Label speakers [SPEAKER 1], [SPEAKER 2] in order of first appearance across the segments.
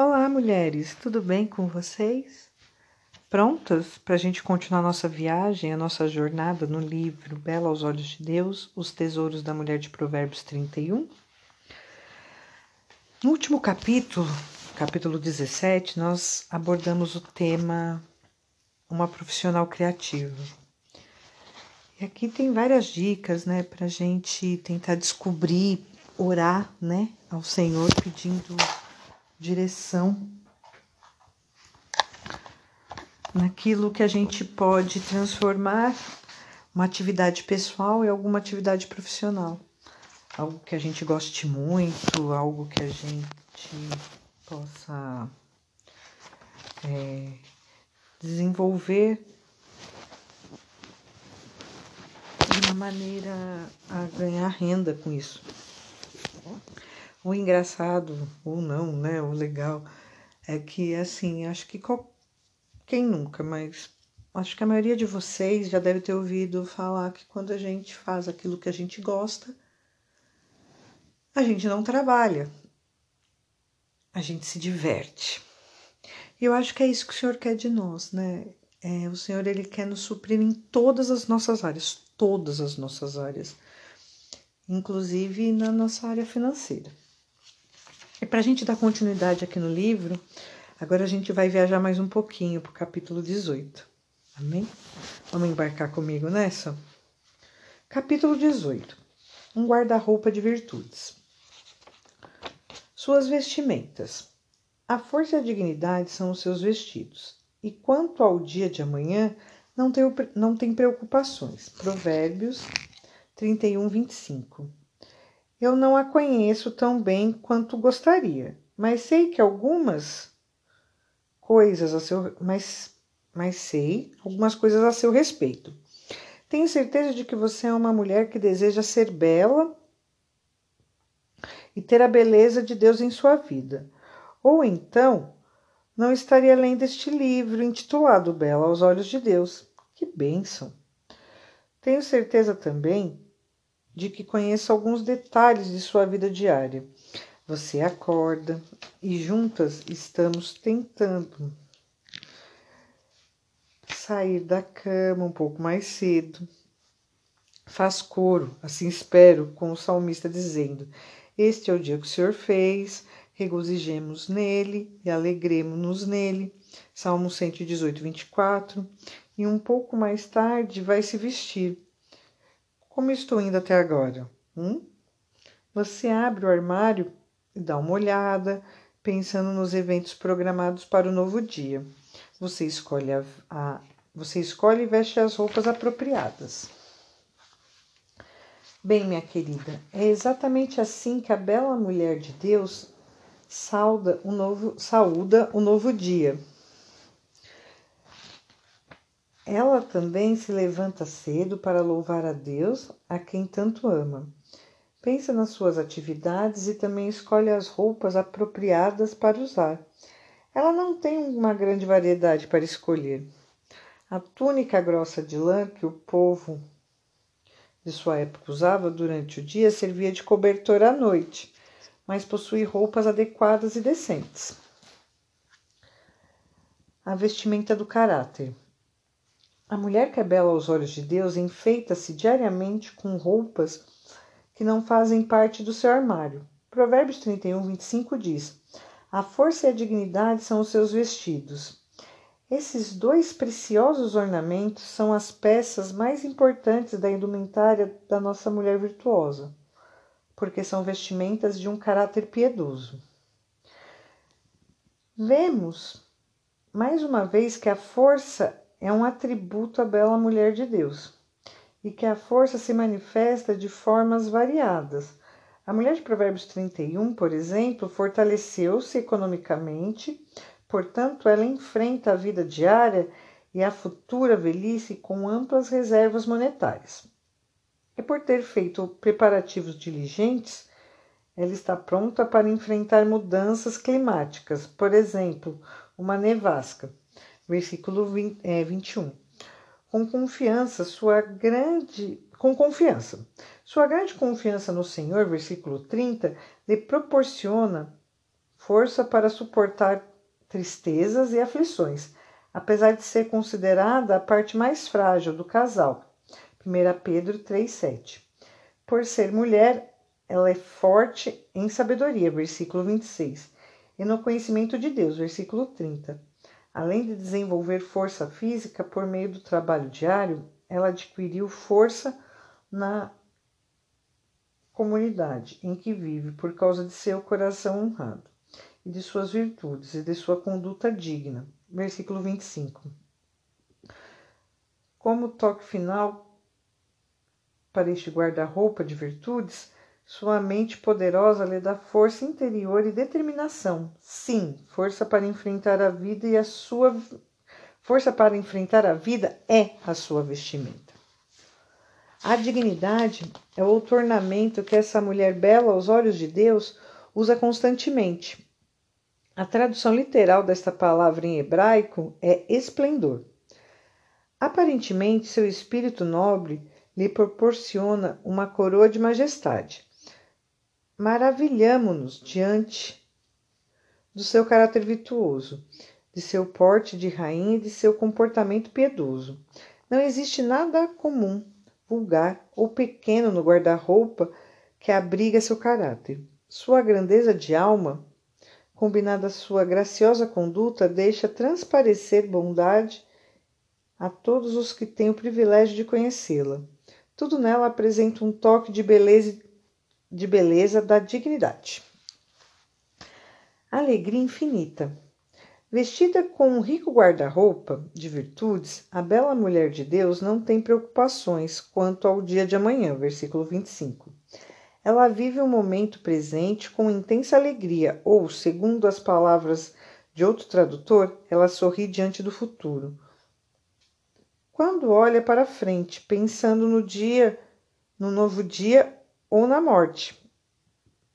[SPEAKER 1] Olá, mulheres, tudo bem com vocês? Prontas para a gente continuar nossa viagem, a nossa jornada no livro Bela aos Olhos de Deus, Os Tesouros da Mulher de Provérbios 31? No último capítulo, capítulo 17, nós abordamos o tema Uma Profissional Criativa. E aqui tem várias dicas, né, para a gente tentar descobrir, orar, né, ao Senhor pedindo direção naquilo que a gente pode transformar uma atividade pessoal em alguma atividade profissional. Algo que a gente goste muito, algo que a gente possa é, desenvolver de uma maneira a ganhar renda com isso. O engraçado, ou não, né? O legal é que, assim, acho que qual, quem nunca, mas acho que a maioria de vocês já deve ter ouvido falar que quando a gente faz aquilo que a gente gosta, a gente não trabalha, a gente se diverte. E eu acho que é isso que o Senhor quer de nós, né? É, o Senhor ele quer nos suprir em todas as nossas áreas, todas as nossas áreas, inclusive na nossa área financeira. E para a gente dar continuidade aqui no livro, agora a gente vai viajar mais um pouquinho para o capítulo 18. Amém? Vamos embarcar comigo nessa? Capítulo 18. Um guarda-roupa de virtudes. Suas vestimentas. A força e a dignidade são os seus vestidos. E quanto ao dia de amanhã, não tem, não tem preocupações. Provérbios 31, 25. Eu não a conheço tão bem quanto gostaria, mas sei que algumas coisas a seu, mas, mas sei algumas coisas a seu respeito. Tenho certeza de que você é uma mulher que deseja ser bela e ter a beleza de Deus em sua vida. Ou então, não estaria lendo este livro intitulado Bela aos Olhos de Deus. Que bênção! Tenho certeza também de que conheça alguns detalhes de sua vida diária. Você acorda e juntas estamos tentando sair da cama um pouco mais cedo. Faz coro, assim espero, com o salmista dizendo: Este é o dia que o Senhor fez, regozijemos nele e alegremos-nos nele. Salmo 118, 24. E um pouco mais tarde vai se vestir como estou indo até agora? Hum? Você abre o armário e dá uma olhada, pensando nos eventos programados para o novo dia. Você escolhe a, a você escolhe e veste as roupas apropriadas. Bem, minha querida, é exatamente assim que a bela mulher de Deus sauda o novo, saúda o novo dia. Ela também se levanta cedo para louvar a Deus, a quem tanto ama. Pensa nas suas atividades e também escolhe as roupas apropriadas para usar. Ela não tem uma grande variedade para escolher. A túnica grossa de lã que o povo de sua época usava durante o dia servia de cobertor à noite, mas possui roupas adequadas e decentes. A vestimenta do caráter. A mulher que é bela aos olhos de Deus enfeita-se diariamente com roupas que não fazem parte do seu armário. Provérbios 31, 25 diz: A força e a dignidade são os seus vestidos. Esses dois preciosos ornamentos são as peças mais importantes da indumentária da nossa mulher virtuosa, porque são vestimentas de um caráter piedoso. Vemos mais uma vez que a força é um atributo à bela mulher de Deus e que a força se manifesta de formas variadas. A mulher de Provérbios 31, por exemplo, fortaleceu-se economicamente, portanto, ela enfrenta a vida diária e a futura velhice com amplas reservas monetárias. E por ter feito preparativos diligentes, ela está pronta para enfrentar mudanças climáticas, por exemplo, uma nevasca versículo 20, é, 21. Com confiança, sua grande. Com confiança. Sua grande confiança no Senhor, versículo 30, lhe proporciona força para suportar tristezas e aflições, apesar de ser considerada a parte mais frágil do casal. 1 Pedro 3,7. Por ser mulher, ela é forte em sabedoria, versículo 26, e no conhecimento de Deus, versículo 30. Além de desenvolver força física por meio do trabalho diário, ela adquiriu força na comunidade em que vive por causa de seu coração honrado e de suas virtudes e de sua conduta digna. Versículo 25. Como toque final para este guarda-roupa de virtudes, sua mente poderosa lhe dá força interior e determinação. Sim, força para enfrentar a vida e a sua força para enfrentar a vida é a sua vestimenta. A dignidade é o ornamento que essa mulher bela aos olhos de Deus usa constantemente. A tradução literal desta palavra em hebraico é esplendor. Aparentemente, seu espírito nobre lhe proporciona uma coroa de majestade maravilhamo-nos diante do seu caráter virtuoso, de seu porte de rainha e de seu comportamento piedoso. Não existe nada comum, vulgar ou pequeno no guarda-roupa que abriga seu caráter. Sua grandeza de alma, combinada à sua graciosa conduta, deixa transparecer bondade a todos os que têm o privilégio de conhecê-la. Tudo nela apresenta um toque de beleza de beleza da dignidade. Alegria infinita. Vestida com um rico guarda-roupa de virtudes, a bela mulher de Deus não tem preocupações quanto ao dia de amanhã, versículo 25. Ela vive o momento presente com intensa alegria, ou, segundo as palavras de outro tradutor, ela sorri diante do futuro. Quando olha para frente, pensando no dia, no novo dia ou na morte.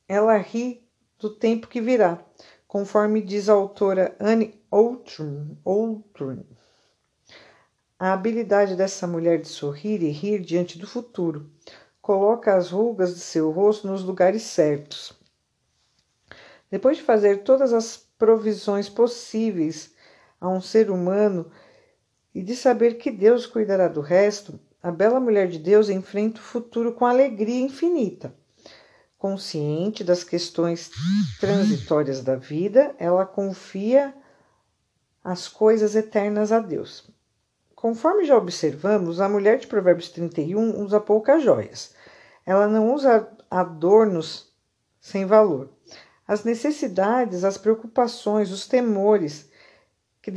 [SPEAKER 1] Ela ri do tempo que virá, conforme diz a autora Anne Outram. A habilidade dessa mulher de sorrir e rir diante do futuro coloca as rugas de seu rosto nos lugares certos. Depois de fazer todas as provisões possíveis a um ser humano e de saber que Deus cuidará do resto, a bela mulher de Deus enfrenta o futuro com alegria infinita. Consciente das questões transitórias da vida, ela confia as coisas eternas a Deus. Conforme já observamos, a mulher de Provérbios 31 usa poucas joias. Ela não usa adornos sem valor. As necessidades, as preocupações, os temores que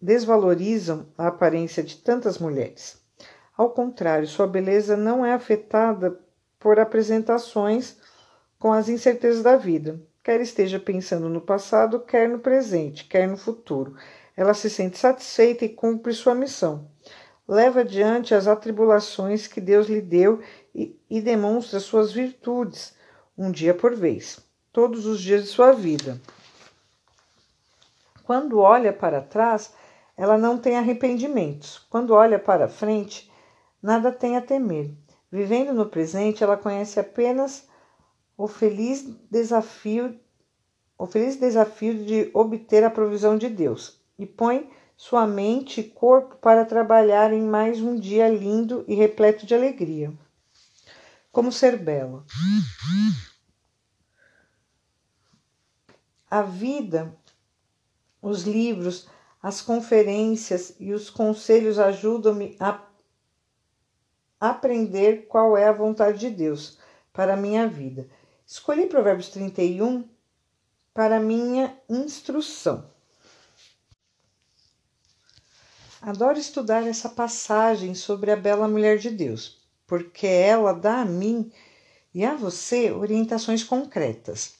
[SPEAKER 1] desvalorizam a aparência de tantas mulheres. Ao contrário, sua beleza não é afetada por apresentações com as incertezas da vida, quer esteja pensando no passado, quer no presente, quer no futuro. Ela se sente satisfeita e cumpre sua missão. Leva adiante as atribulações que Deus lhe deu e, e demonstra suas virtudes, um dia por vez, todos os dias de sua vida. Quando olha para trás, ela não tem arrependimentos. Quando olha para frente, nada tem a temer. Vivendo no presente, ela conhece apenas o feliz desafio, o feliz desafio de obter a provisão de Deus e põe sua mente e corpo para trabalhar em mais um dia lindo e repleto de alegria. Como ser bela. A vida, os livros, as conferências e os conselhos ajudam-me a aprender qual é a vontade de Deus para a minha vida. Escolhi Provérbios 31 para minha instrução. Adoro estudar essa passagem sobre a bela mulher de Deus, porque ela dá a mim e a você orientações concretas.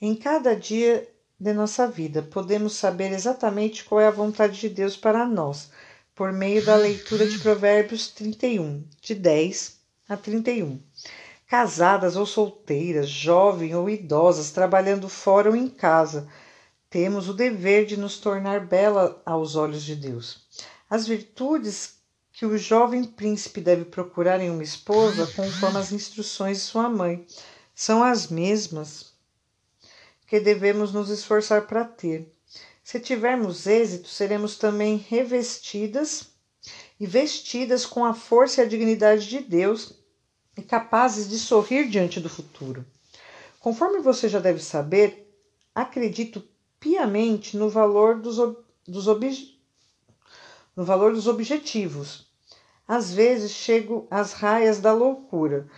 [SPEAKER 1] Em cada dia de nossa vida, podemos saber exatamente qual é a vontade de Deus para nós por meio da leitura de Provérbios 31, de 10 a 31. Casadas ou solteiras, jovens ou idosas, trabalhando fora ou em casa, temos o dever de nos tornar bela aos olhos de Deus. As virtudes que o jovem príncipe deve procurar em uma esposa, conforme as instruções de sua mãe, são as mesmas que devemos nos esforçar para ter. Se tivermos êxito, seremos também revestidas e vestidas com a força e a dignidade de Deus e capazes de sorrir diante do futuro. Conforme você já deve saber, acredito piamente no valor dos, dos, ob, no valor dos objetivos. Às vezes chego às raias da loucura.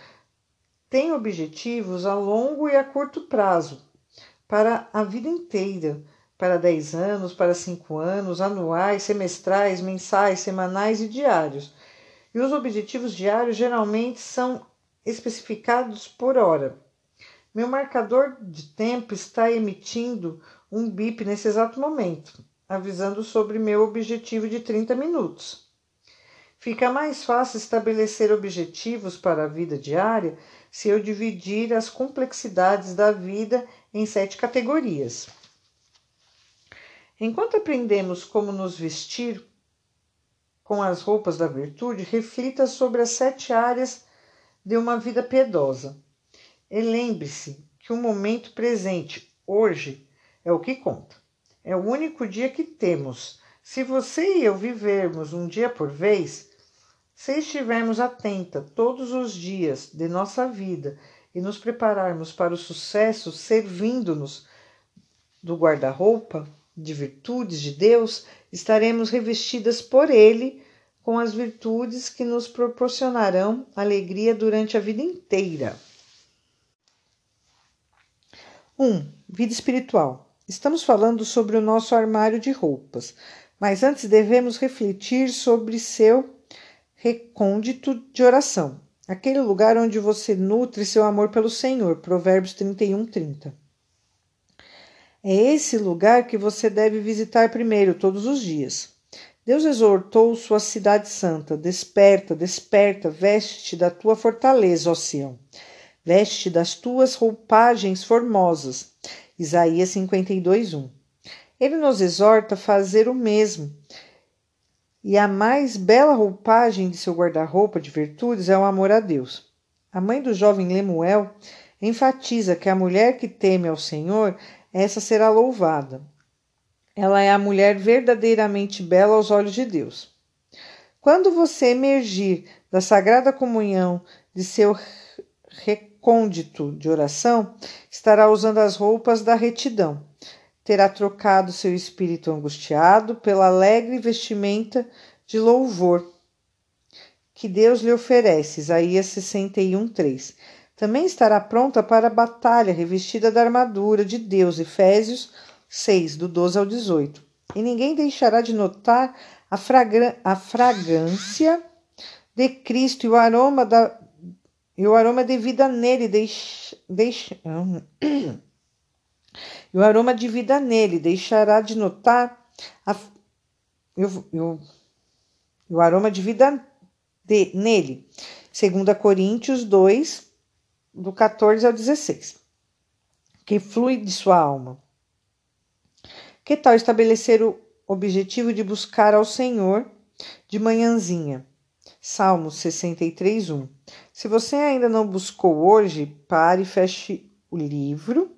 [SPEAKER 1] Tenho objetivos a longo e a curto prazo, para a vida inteira, para 10 anos, para 5 anos, anuais, semestrais, mensais, semanais e diários. E os objetivos diários geralmente são especificados por hora. Meu marcador de tempo está emitindo um bip nesse exato momento, avisando sobre meu objetivo de 30 minutos. Fica mais fácil estabelecer objetivos para a vida diária se eu dividir as complexidades da vida em sete categorias. Enquanto aprendemos como nos vestir com as roupas da virtude, reflita sobre as sete áreas de uma vida piedosa. E lembre-se que o momento presente, hoje, é o que conta. É o único dia que temos. Se você e eu vivermos um dia por vez, se estivermos atenta todos os dias de nossa vida e nos prepararmos para o sucesso servindo-nos do guarda-roupa de virtudes de Deus, estaremos revestidas por Ele com as virtudes que nos proporcionarão alegria durante a vida inteira. 1. Um, vida espiritual. Estamos falando sobre o nosso armário de roupas, mas antes devemos refletir sobre seu recôndito de oração, aquele lugar onde você nutre seu amor pelo Senhor. Provérbios 31, 30. É esse lugar que você deve visitar primeiro, todos os dias. Deus exortou sua cidade santa: Desperta, desperta, veste-te da tua fortaleza, ó Sião. Veste das tuas roupagens formosas. Isaías 52, 1. Ele nos exorta a fazer o mesmo. E a mais bela roupagem de seu guarda-roupa de virtudes é o amor a Deus. A mãe do jovem Lemuel enfatiza que a mulher que teme ao Senhor, essa será louvada. Ela é a mulher verdadeiramente bela aos olhos de Deus. Quando você emergir da sagrada comunhão de seu recôndito de oração, estará usando as roupas da retidão. Terá trocado seu espírito angustiado pela alegre vestimenta de louvor que Deus lhe oferece. Isaías 61, 3. Também estará pronta para a batalha, revestida da armadura de Deus. Efésios 6, do 12 ao 18. E ninguém deixará de notar a, fragra a fragrância de Cristo e o aroma da e o aroma de vida nele deixa, deixa e o aroma de vida nele deixará de notar a, eu, eu, o aroma de vida de, nele. 2 Coríntios 2, do 14 ao 16. Que flui de sua alma. Que tal estabelecer o objetivo de buscar ao Senhor de manhãzinha? Salmos 63, 1. Se você ainda não buscou hoje, pare, feche o livro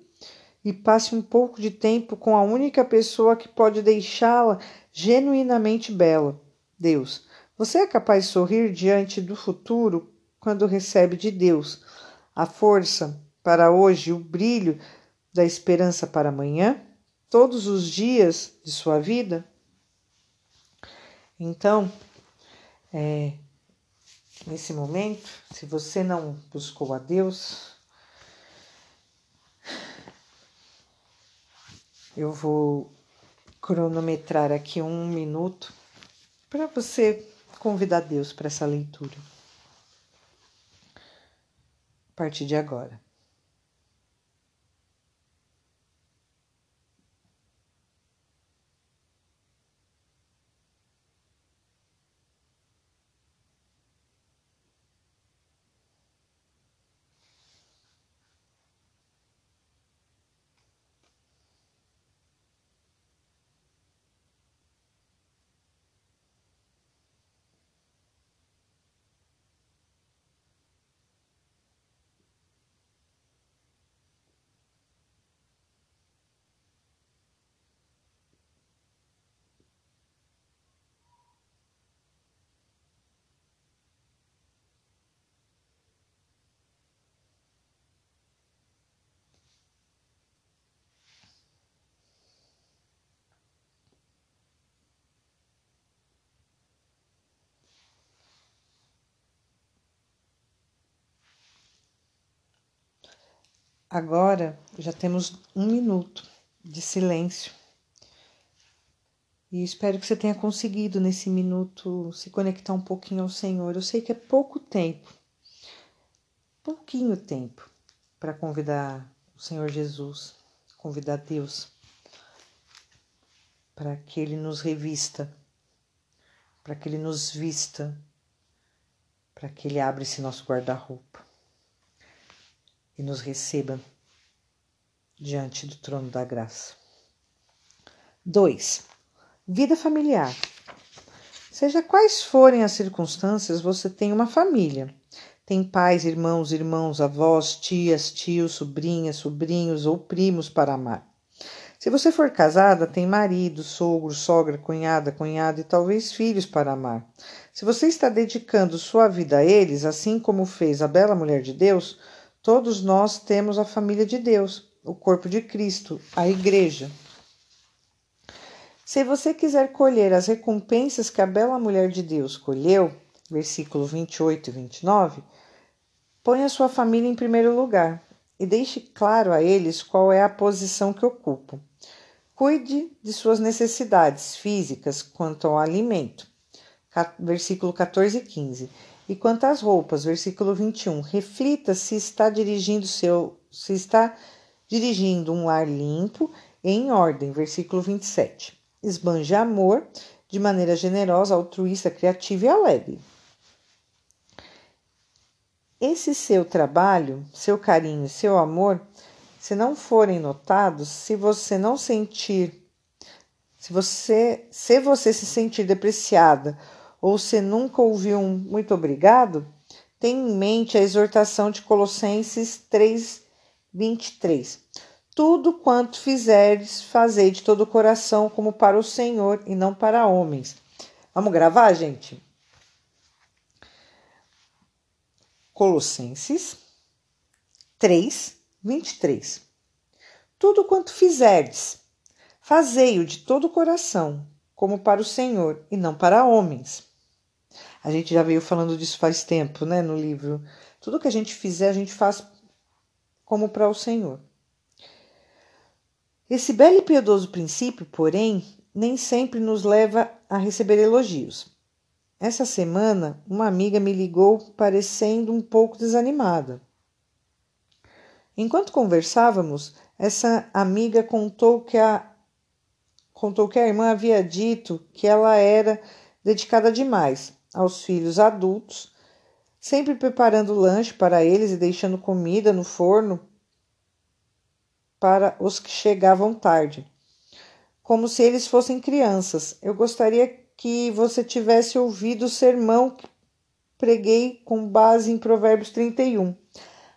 [SPEAKER 1] e passe um pouco de tempo com a única pessoa que pode deixá-la genuinamente bela, Deus. Você é capaz de sorrir diante do futuro quando recebe de Deus a força para hoje, o brilho da esperança para amanhã, todos os dias de sua vida? Então, é, nesse momento, se você não buscou a Deus, eu vou cronometrar aqui um minuto para você convidar Deus para essa leitura. Partir de agora. Agora já temos um minuto de silêncio. E espero que você tenha conseguido nesse minuto se conectar um pouquinho ao Senhor. Eu sei que é pouco tempo, pouquinho tempo, para convidar o Senhor Jesus, convidar Deus para que Ele nos revista, para que Ele nos vista, para que Ele abra esse nosso guarda-roupa e nos receba diante do trono da graça. 2. Vida familiar. Seja quais forem as circunstâncias, você tem uma família. Tem pais, irmãos, irmãos, avós, tias, tios, sobrinhas, sobrinhos ou primos para amar. Se você for casada, tem marido, sogro, sogra, cunhada, cunhado e talvez filhos para amar. Se você está dedicando sua vida a eles, assim como fez a bela mulher de Deus, todos nós temos a família de Deus, o corpo de Cristo, a igreja. Se você quiser colher as recompensas que a bela mulher de Deus colheu, versículo 28 e 29, ponha sua família em primeiro lugar e deixe claro a eles qual é a posição que ocupam. Cuide de suas necessidades físicas quanto ao alimento, versículo 14 e 15. E quanto às roupas, versículo 21, reflita se está dirigindo seu se está dirigindo um lar limpo e em ordem, versículo 27 esbanja amor de maneira generosa, altruísta, criativa e alegre. Esse seu trabalho, seu carinho, seu amor, se não forem notados, se você não sentir, se você, se você se sentir depreciada ou se nunca ouviu um muito obrigado, tenha em mente a exortação de Colossenses 3, 23. Tudo quanto fizerdes, fazei de todo o coração, como para o Senhor e não para homens. Vamos gravar, gente? Colossenses 3, 23. Tudo quanto fizerdes, fazei-o de todo o coração, como para o Senhor e não para homens. A gente já veio falando disso faz tempo, né, no livro. Tudo que a gente fizer, a gente faz como para o Senhor. Esse belo e piedoso princípio, porém, nem sempre nos leva a receber elogios. Essa semana, uma amiga me ligou parecendo um pouco desanimada. Enquanto conversávamos, essa amiga contou que a contou que a irmã havia dito que ela era dedicada demais aos filhos adultos, sempre preparando lanche para eles e deixando comida no forno para os que chegavam tarde, como se eles fossem crianças. Eu gostaria que você tivesse ouvido o sermão que preguei com base em Provérbios 31.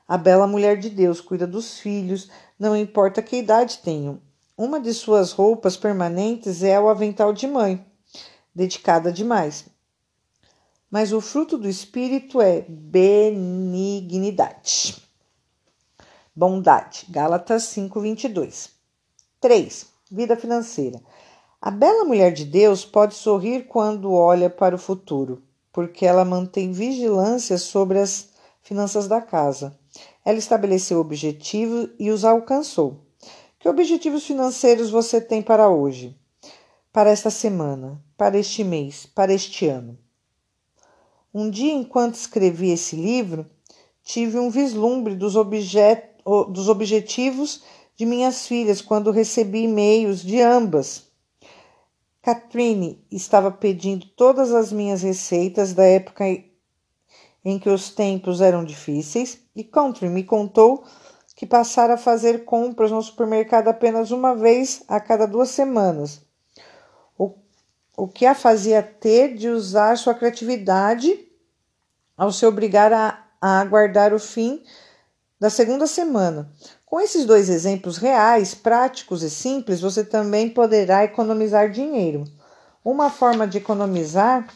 [SPEAKER 1] A bela mulher de Deus cuida dos filhos, não importa que idade tenham. Uma de suas roupas permanentes é o avental de mãe, dedicada demais. Mas o fruto do espírito é benignidade bondade. Gálatas 5:22. 3. Vida financeira. A bela mulher de Deus pode sorrir quando olha para o futuro, porque ela mantém vigilância sobre as finanças da casa. Ela estabeleceu objetivos e os alcançou. Que objetivos financeiros você tem para hoje? Para esta semana, para este mês, para este ano? Um dia, enquanto escrevi esse livro, tive um vislumbre dos objetos dos objetivos de minhas filhas quando recebi e-mails de ambas. Catherine estava pedindo todas as minhas receitas da época em que os tempos eram difíceis e Country me contou que passara a fazer compras no supermercado apenas uma vez a cada duas semanas, o que a fazia ter de usar sua criatividade ao se obrigar a, a aguardar o fim da segunda semana. Com esses dois exemplos reais, práticos e simples, você também poderá economizar dinheiro. Uma forma de economizar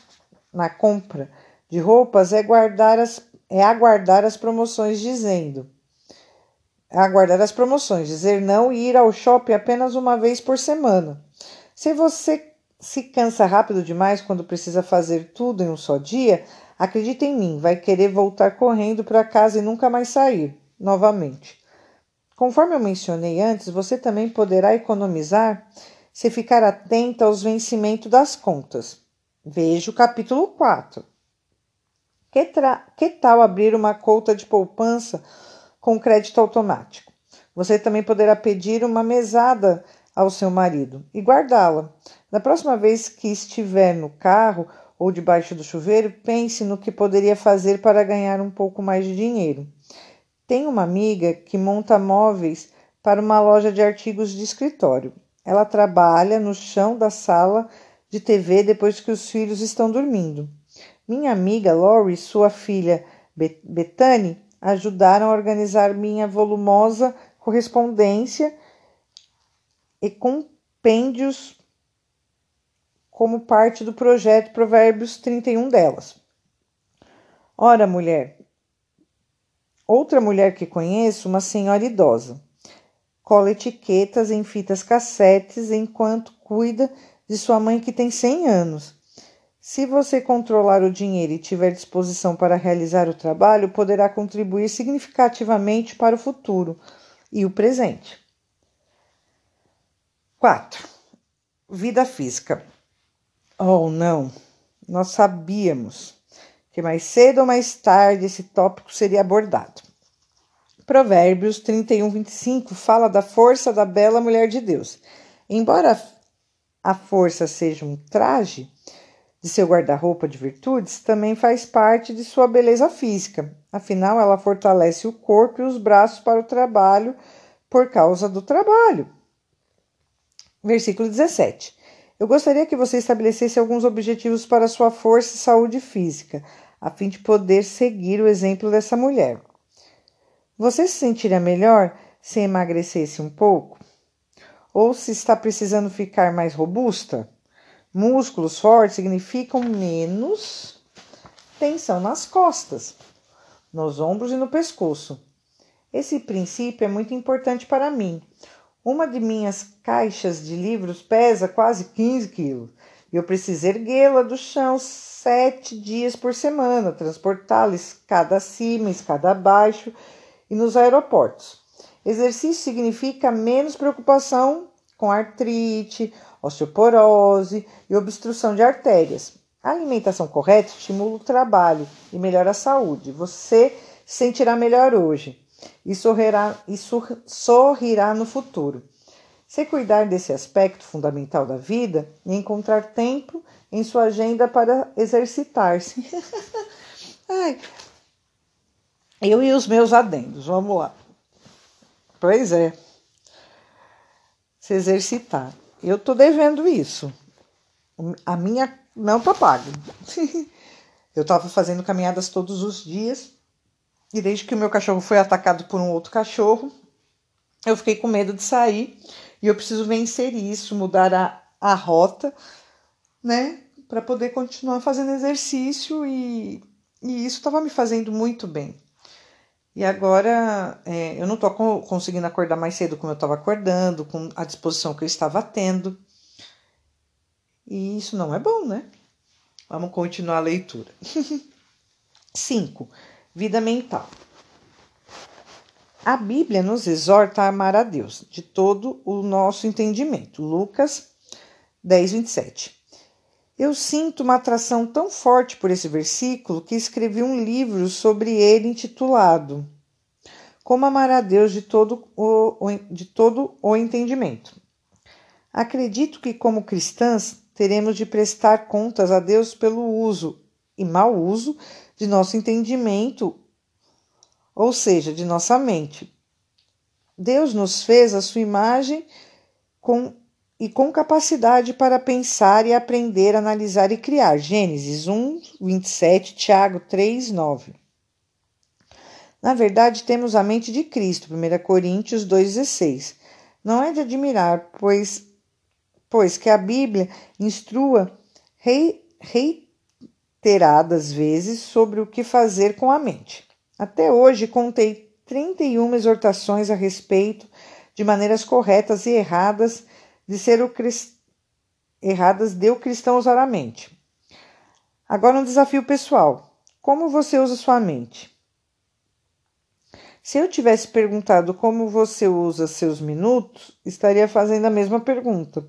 [SPEAKER 1] na compra de roupas é, guardar as, é aguardar as promoções dizendo aguardar as promoções, dizer não e ir ao shopping apenas uma vez por semana. Se você se cansa rápido demais quando precisa fazer tudo em um só dia, acredite em mim, vai querer voltar correndo para casa e nunca mais sair novamente. Conforme eu mencionei antes, você também poderá economizar se ficar atenta aos vencimentos das contas. Veja o capítulo 4. Que, que tal abrir uma conta de poupança com crédito automático? Você também poderá pedir uma mesada ao seu marido e guardá-la. Da próxima vez que estiver no carro ou debaixo do chuveiro, pense no que poderia fazer para ganhar um pouco mais de dinheiro. Tenho uma amiga que monta móveis para uma loja de artigos de escritório. Ela trabalha no chão da sala de TV depois que os filhos estão dormindo. Minha amiga Lori e sua filha Bethany ajudaram a organizar minha volumosa correspondência e compêndios como parte do projeto Provérbios 31 delas. Ora, mulher, outra mulher que conheço, uma senhora idosa, cola etiquetas em fitas cassetes enquanto cuida de sua mãe que tem 100 anos. Se você controlar o dinheiro e tiver disposição para realizar o trabalho, poderá contribuir significativamente para o futuro e o presente. 4. Vida física. Oh, não! Nós sabíamos que mais cedo ou mais tarde esse tópico seria abordado. Provérbios 31, 25 fala da força da bela mulher de Deus. Embora a força seja um traje de seu guarda-roupa de virtudes, também faz parte de sua beleza física. Afinal, ela fortalece o corpo e os braços para o trabalho por causa do trabalho. Versículo 17. Eu gostaria que você estabelecesse alguns objetivos para sua força e saúde física, a fim de poder seguir o exemplo dessa mulher. Você se sentiria melhor se emagrecesse um pouco? Ou se está precisando ficar mais robusta? Músculos fortes significam menos tensão nas costas, nos ombros e no pescoço. Esse princípio é muito importante para mim. Uma de minhas caixas de livros pesa quase 15 quilos e eu preciso erguê-la do chão sete dias por semana, transportá-la escada acima, escada abaixo e nos aeroportos. Exercício significa menos preocupação com artrite, osteoporose e obstrução de artérias. A alimentação correta estimula o trabalho e melhora a saúde. Você se sentirá melhor hoje e sorrirá, e sorrirá no futuro. Se cuidar desse aspecto fundamental da vida e encontrar tempo em sua agenda para exercitar-se. Eu e os meus adendos, vamos lá. Pois é. Se exercitar. Eu tô devendo isso. A minha não tá paga. Eu tava fazendo caminhadas todos os dias e desde que o meu cachorro foi atacado por um outro cachorro, eu fiquei com medo de sair e eu preciso vencer isso, mudar a, a rota, né? Para poder continuar fazendo exercício e, e isso estava me fazendo muito bem. E agora é, eu não estou conseguindo acordar mais cedo como eu estava acordando, com a disposição que eu estava tendo. E isso não é bom, né? Vamos continuar a leitura. 5. Vida mental. A Bíblia nos exorta a amar a Deus de todo o nosso entendimento. Lucas 10, 27. Eu sinto uma atração tão forte por esse versículo que escrevi um livro sobre ele intitulado Como Amar a Deus de todo o, de todo o entendimento. Acredito que, como cristãs, teremos de prestar contas a Deus pelo uso e mau uso de nosso entendimento, ou seja, de nossa mente. Deus nos fez a sua imagem com, e com capacidade para pensar e aprender, analisar e criar. Gênesis 1, 27, Tiago 3, 9. Na verdade, temos a mente de Cristo, 1 Coríntios 2,16. Não é de admirar, pois, pois que a Bíblia instrua rei, rei, reiteradas vezes sobre o que fazer com a mente. Até hoje contei 31 exortações a respeito de maneiras corretas e erradas de ser o crist... erradas de o cristão usar a mente. Agora um desafio pessoal. Como você usa sua mente? Se eu tivesse perguntado como você usa seus minutos, estaria fazendo a mesma pergunta.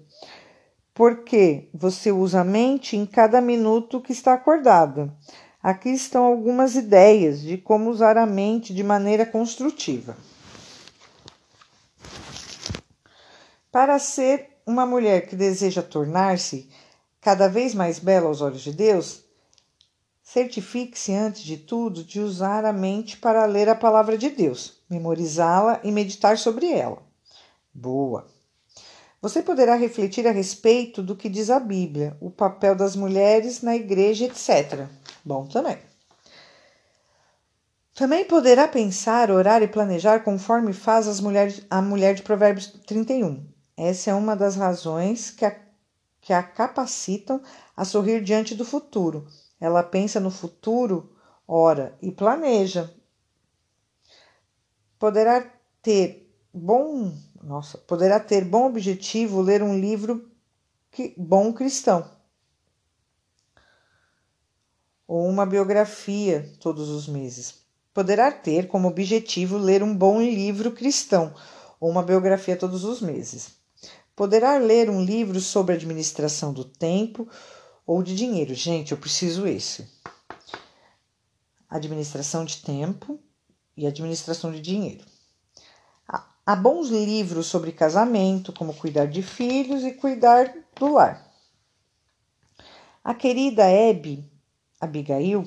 [SPEAKER 1] Por que você usa a mente em cada minuto que está acordada? Aqui estão algumas ideias de como usar a mente de maneira construtiva. Para ser uma mulher que deseja tornar-se cada vez mais bela aos olhos de Deus, certifique-se antes de tudo de usar a mente para ler a palavra de Deus, memorizá-la e meditar sobre ela. Boa! Você poderá refletir a respeito do que diz a Bíblia, o papel das mulheres na igreja, etc. Bom também. Também poderá pensar, orar e planejar conforme faz as mulheres, a mulher de Provérbios 31. Essa é uma das razões que a, que a capacitam a sorrir diante do futuro. Ela pensa no futuro, ora, e planeja. Poderá ter bom, nossa, poderá ter bom objetivo ler um livro que, bom cristão ou uma biografia todos os meses. Poderá ter como objetivo ler um bom livro cristão ou uma biografia todos os meses. Poderá ler um livro sobre administração do tempo ou de dinheiro. Gente, eu preciso esse. Administração de tempo e administração de dinheiro. Há bons livros sobre casamento, como cuidar de filhos e cuidar do lar. A querida Abby Abigail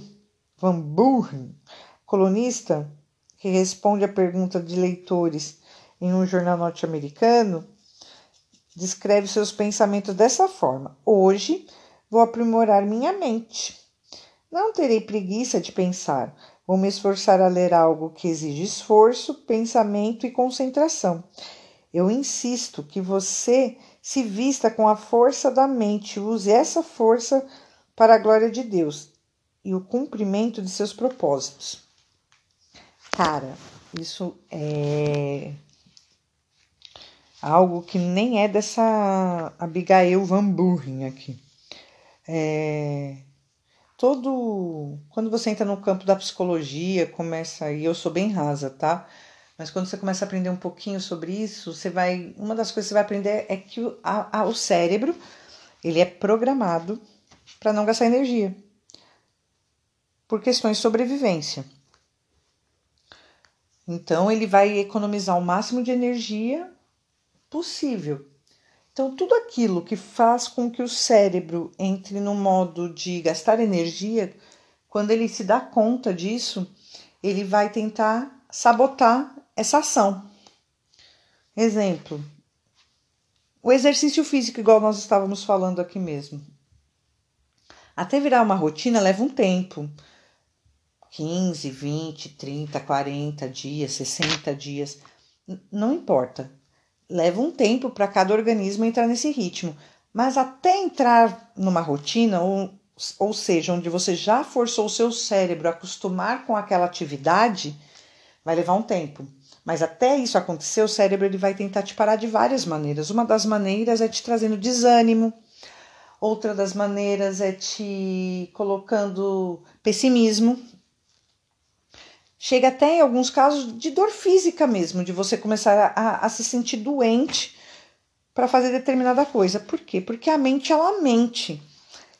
[SPEAKER 1] Van Buren, colunista que responde a pergunta de leitores em um jornal norte-americano, descreve seus pensamentos dessa forma: Hoje vou aprimorar minha mente. Não terei preguiça de pensar. Vou me esforçar a ler algo que exige esforço, pensamento e concentração. Eu insisto que você se vista com a força da mente, use essa força para a glória de Deus e o cumprimento de seus propósitos. Cara, isso é algo que nem é dessa Abigail Van Buren aqui. É, todo quando você entra no campo da psicologia, começa aí, eu sou bem rasa, tá? Mas quando você começa a aprender um pouquinho sobre isso, você vai, uma das coisas que você vai aprender é que o, a, a, o cérebro, ele é programado para não gastar energia. Por questões de sobrevivência. Então ele vai economizar o máximo de energia possível. Então, tudo aquilo que faz com que o cérebro entre no modo de gastar energia, quando ele se dá conta disso, ele vai tentar sabotar essa ação. Exemplo: o exercício físico, igual nós estávamos falando aqui mesmo. Até virar uma rotina leva um tempo. 15, 20, 30, 40 dias, 60 dias, não importa leva um tempo para cada organismo entrar nesse ritmo. Mas até entrar numa rotina, ou, ou seja, onde você já forçou o seu cérebro a acostumar com aquela atividade, vai levar um tempo. Mas até isso acontecer, o cérebro ele vai tentar te parar de várias maneiras. Uma das maneiras é te trazendo desânimo, outra das maneiras é te colocando pessimismo, Chega até em alguns casos de dor física mesmo, de você começar a, a se sentir doente para fazer determinada coisa. Por quê? Porque a mente ela mente.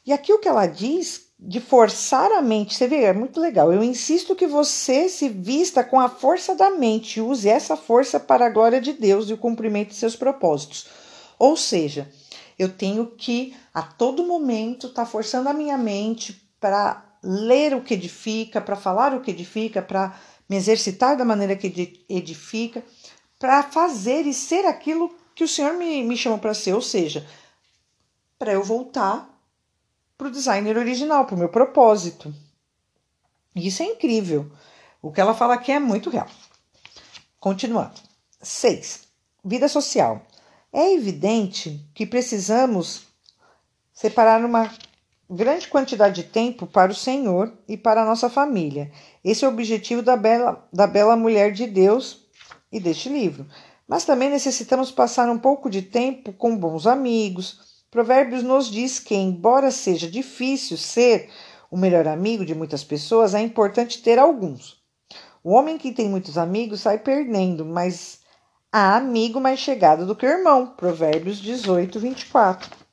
[SPEAKER 1] E aqui o que ela diz de forçar a mente, você vê, é muito legal. Eu insisto que você se vista com a força da mente, use essa força para a glória de Deus e o cumprimento de seus propósitos. Ou seja, eu tenho que a todo momento estar tá forçando a minha mente para ler o que edifica, para falar o que edifica, para me exercitar da maneira que edifica, para fazer e ser aquilo que o Senhor me, me chamou para ser, ou seja, para eu voltar para o designer original, para o meu propósito. Isso é incrível. O que ela fala aqui é muito real. Continuando. 6. Vida social. É evidente que precisamos separar uma grande quantidade de tempo para o Senhor e para a nossa família. Esse é o objetivo da bela, da bela mulher de Deus e deste livro. Mas também necessitamos passar um pouco de tempo com bons amigos. Provérbios nos diz que, embora seja difícil ser o melhor amigo de muitas pessoas, é importante ter alguns. O homem que tem muitos amigos sai perdendo, mas há amigo mais chegado do que o irmão. Provérbios 18, 24.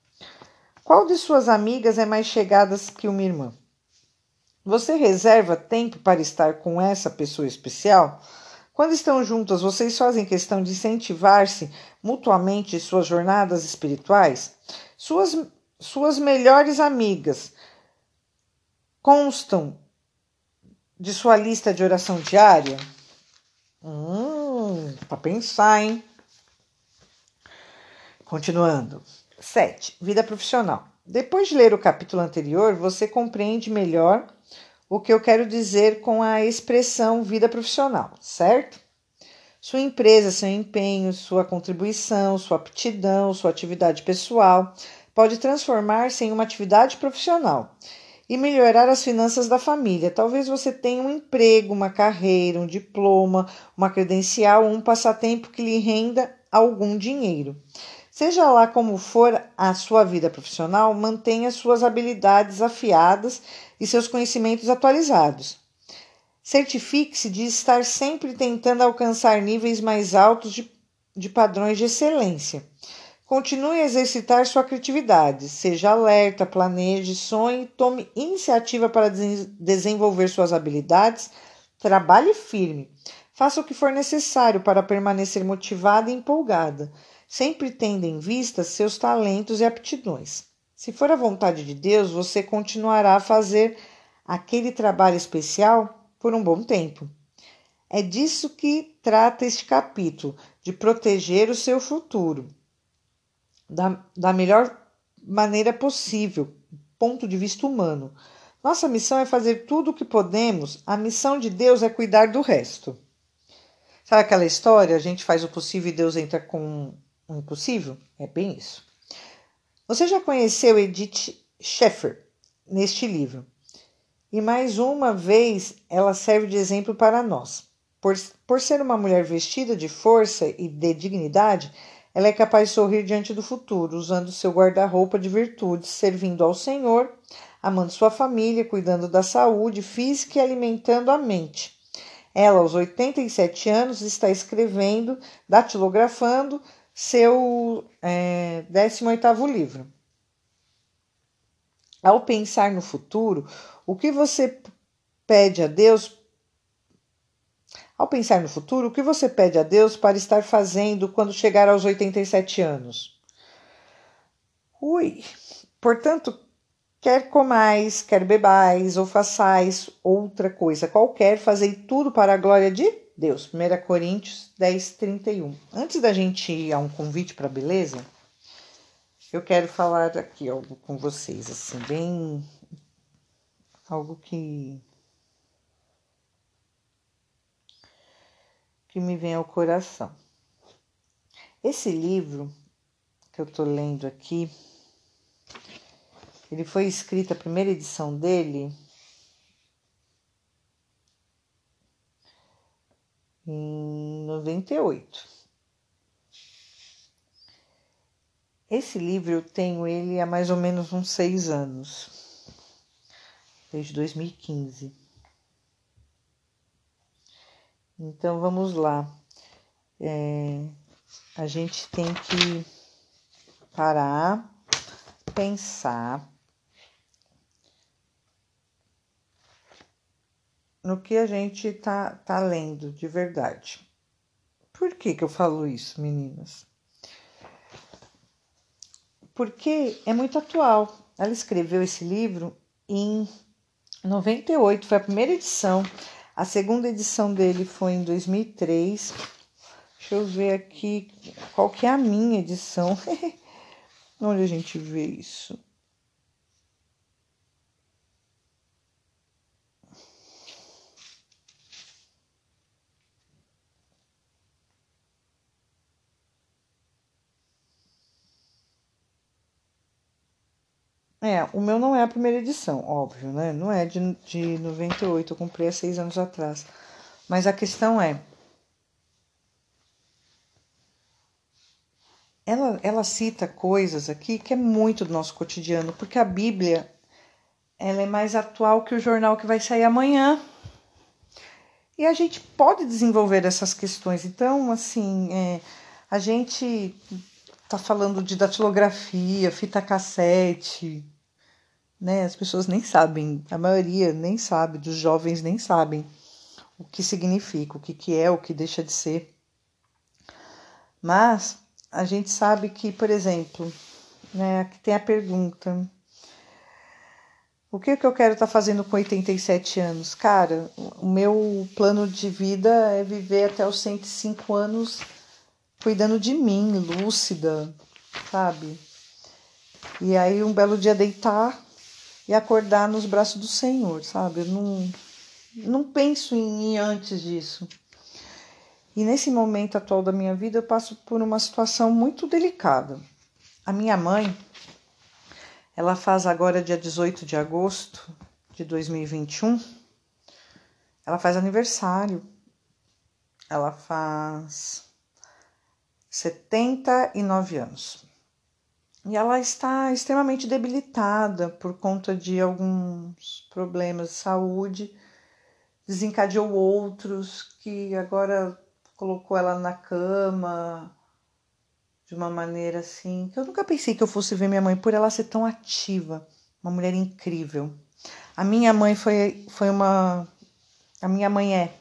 [SPEAKER 1] Qual de suas amigas é mais chegada que uma irmã? Você reserva tempo para estar com essa pessoa especial? Quando estão juntas, vocês fazem questão de incentivar-se mutuamente em suas jornadas espirituais? Suas, suas melhores amigas constam de sua lista de oração diária? Hum, para pensar, hein? Continuando. 7. Vida profissional. Depois de ler o capítulo anterior, você compreende melhor o que eu quero dizer com a expressão vida profissional, certo? Sua empresa, seu empenho, sua contribuição, sua aptidão, sua atividade pessoal pode transformar-se em uma atividade profissional e melhorar as finanças da família. Talvez você tenha um emprego, uma carreira, um diploma, uma credencial ou um passatempo que lhe renda algum dinheiro. Seja lá como for a sua vida profissional, mantenha suas habilidades afiadas e seus conhecimentos atualizados. Certifique-se de estar sempre tentando alcançar níveis mais altos de, de padrões de excelência. Continue a exercitar sua criatividade. Seja alerta, planeje, sonhe, tome iniciativa para desenvolver suas habilidades. Trabalhe firme. Faça o que for necessário para permanecer motivada e empolgada sempre tendo em vista seus talentos e aptidões. Se for a vontade de Deus, você continuará a fazer aquele trabalho especial por um bom tempo. É disso que trata este capítulo, de proteger o seu futuro da, da melhor maneira possível, ponto de vista humano. Nossa missão é fazer tudo o que podemos, a missão de Deus é cuidar do resto. Sabe aquela história? A gente faz o possível e Deus entra com impossível? É bem isso. Você já conheceu Edith Schaeffer neste livro. E mais uma vez ela serve de exemplo para nós. Por, por ser uma mulher vestida de força e de dignidade, ela é capaz de sorrir diante do futuro, usando seu guarda-roupa de virtudes, servindo ao Senhor, amando sua família, cuidando da saúde física e alimentando a mente. Ela, aos 87 anos, está escrevendo, datilografando seu é, 18º livro. Ao pensar no futuro, o que você pede a Deus ao pensar no futuro, o que você pede a Deus para estar fazendo quando chegar aos 87 anos? Ui, portanto, quer comais, quer bebais ou façais outra coisa qualquer, fazei tudo para a glória de Deus. 1 Coríntios 10, 31. Antes da gente ir a um convite para beleza, eu quero falar aqui algo com vocês, assim, bem. algo que. que me vem ao coração. Esse livro que eu estou lendo aqui, ele foi escrito, a primeira edição dele em 98. Esse livro eu tenho ele há mais ou menos uns seis anos, desde 2015. Então vamos lá. É, a gente tem que parar, pensar no que a gente tá, tá lendo de verdade. Por que, que eu falo isso, meninas? Porque é muito atual. Ela escreveu esse livro em 98, foi a primeira edição. A segunda edição dele foi em 2003. Deixa eu ver aqui qual que é a minha edição. Onde a gente vê isso? É, o meu não é a primeira edição, óbvio, né? Não é de, de 98, eu comprei há seis anos atrás. Mas a questão é. Ela, ela cita coisas aqui que é muito do nosso cotidiano, porque a Bíblia ela é mais atual que o jornal que vai sair amanhã. E a gente pode desenvolver essas questões. Então, assim, é, a gente está falando de datilografia, fita cassete, né? As pessoas nem sabem, a maioria nem sabe, dos jovens nem sabem o que significa, o que, que é, o que deixa de ser. Mas a gente sabe que, por exemplo, né, aqui tem a pergunta: o que, que eu quero estar tá fazendo com 87 anos? Cara, o meu plano de vida é viver até os 105 anos cuidando de mim, lúcida, sabe? E aí um belo dia deitar e acordar nos braços do Senhor, sabe? Eu não, não penso em ir antes disso. E nesse momento atual da minha vida, eu passo por uma situação muito delicada. A minha mãe, ela faz agora, dia 18 de agosto de 2021, ela faz aniversário. Ela faz 79 anos. E ela está extremamente debilitada por conta de alguns problemas de saúde, desencadeou outros que agora colocou ela na cama de uma maneira assim que eu nunca pensei que eu fosse ver minha mãe por ela ser tão ativa, uma mulher incrível. A minha mãe foi, foi uma. A minha mãe é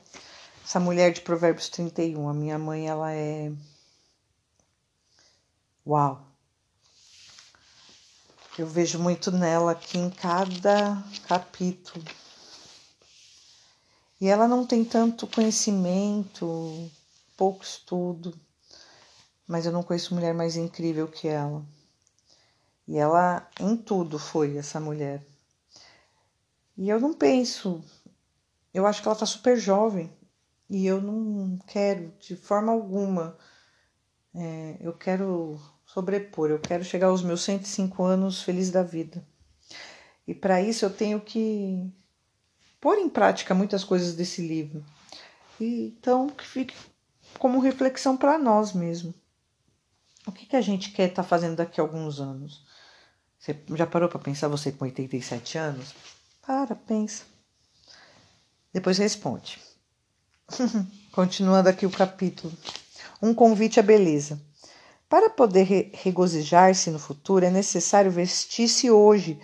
[SPEAKER 1] essa mulher de Provérbios 31. A minha mãe, ela é. Uau! Eu vejo muito nela aqui em cada capítulo. E ela não tem tanto conhecimento, pouco estudo, mas eu não conheço mulher mais incrível que ela. E ela em tudo foi essa mulher. E eu não penso, eu acho que ela tá super jovem e eu não quero de forma alguma, é, eu quero sobrepor, eu quero chegar aos meus 105 anos feliz da vida. E para isso eu tenho que pôr em prática muitas coisas desse livro. E, então, que fique como reflexão para nós mesmo. O que, que a gente quer estar tá fazendo daqui a alguns anos? Você já parou para pensar, você com 87 anos? Para, pensa. Depois responde. Continuando aqui o capítulo. Um convite à beleza. Para poder regozijar-se no futuro, é necessário vestir-se hoje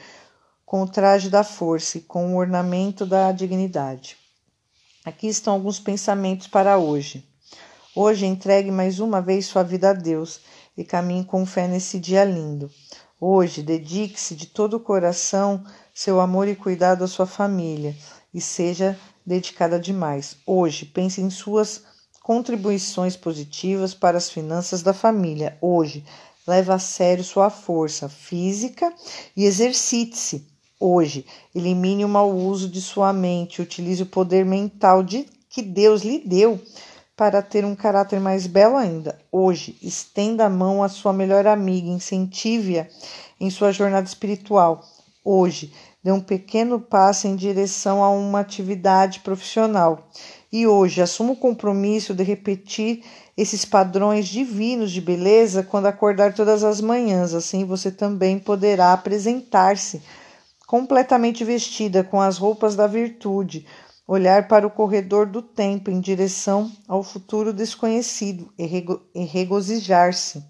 [SPEAKER 1] com o traje da força e com o ornamento da dignidade. Aqui estão alguns pensamentos para hoje. Hoje entregue mais uma vez sua vida a Deus e caminhe com fé nesse dia lindo. Hoje dedique-se de todo o coração seu amor e cuidado à sua família e seja dedicada demais. Hoje pense em suas contribuições positivas para as finanças da família. Hoje leve a sério sua força física e exercite-se. Hoje, elimine o mau uso de sua mente, utilize o poder mental de, que Deus lhe deu para ter um caráter mais belo ainda. Hoje, estenda a mão à sua melhor amiga, incentive-a em sua jornada espiritual. Hoje, dê um pequeno passo em direção a uma atividade profissional. E hoje, assuma o compromisso de repetir esses padrões divinos de beleza quando acordar todas as manhãs. Assim, você também poderá apresentar-se completamente vestida com as roupas da virtude olhar para o corredor do tempo em direção ao futuro desconhecido e, rego e regozijar-se.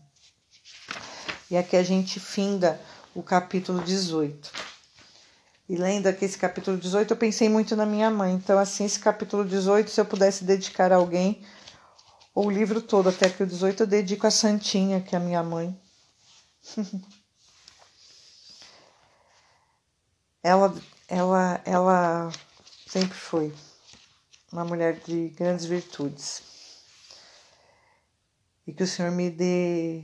[SPEAKER 1] E aqui a gente finda o capítulo 18. E lendo aqui esse capítulo 18, eu pensei muito na minha mãe. Então, assim, esse capítulo 18, se eu pudesse dedicar a alguém, ou o livro todo, até que o 18, eu dedico a Santinha, que é a minha mãe. ela, ela, ela sempre foi uma mulher de grandes virtudes. E que o Senhor me dê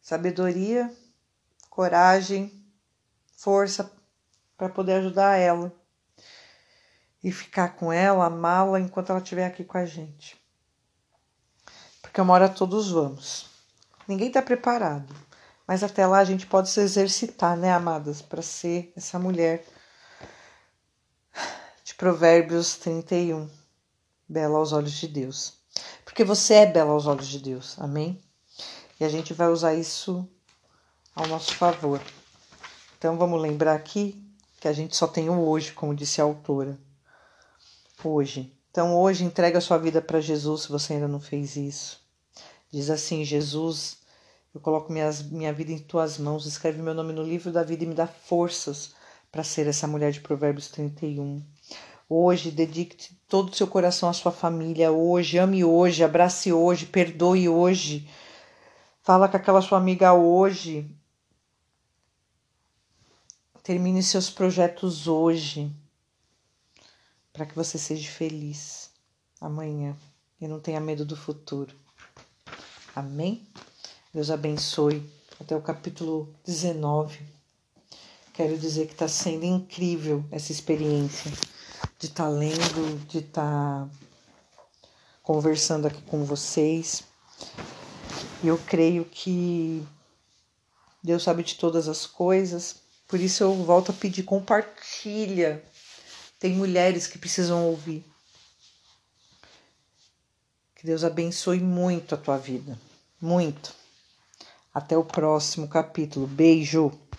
[SPEAKER 1] sabedoria, coragem, força para poder ajudar ela e ficar com ela, amá-la enquanto ela estiver aqui com a gente. Porque uma hora todos vamos. Ninguém está preparado. Mas até lá a gente pode se exercitar, né, amadas, para ser essa mulher de Provérbios 31, bela aos olhos de Deus. Porque você é bela aos olhos de Deus, amém? E a gente vai usar isso ao nosso favor. Então vamos lembrar aqui que a gente só tem o hoje, como disse a autora. Hoje. Então, hoje, entrega a sua vida para Jesus se você ainda não fez isso. Diz assim: Jesus, eu coloco minhas, minha vida em tuas mãos, escreve meu nome no livro da vida e me dá forças para ser essa mulher de Provérbios 31. Hoje, dedique todo o seu coração à sua família. Hoje, ame hoje, abrace hoje, perdoe hoje. Fala com aquela sua amiga hoje. Termine seus projetos hoje, para que você seja feliz amanhã e não tenha medo do futuro. Amém? Deus abençoe. Até o capítulo 19. Quero dizer que está sendo incrível essa experiência de estar tá lendo, de estar tá conversando aqui com vocês. E eu creio que Deus sabe de todas as coisas por isso eu volto a pedir, compartilha. Tem mulheres que precisam ouvir. Que Deus abençoe muito a tua vida. Muito. Até o próximo capítulo. Beijo.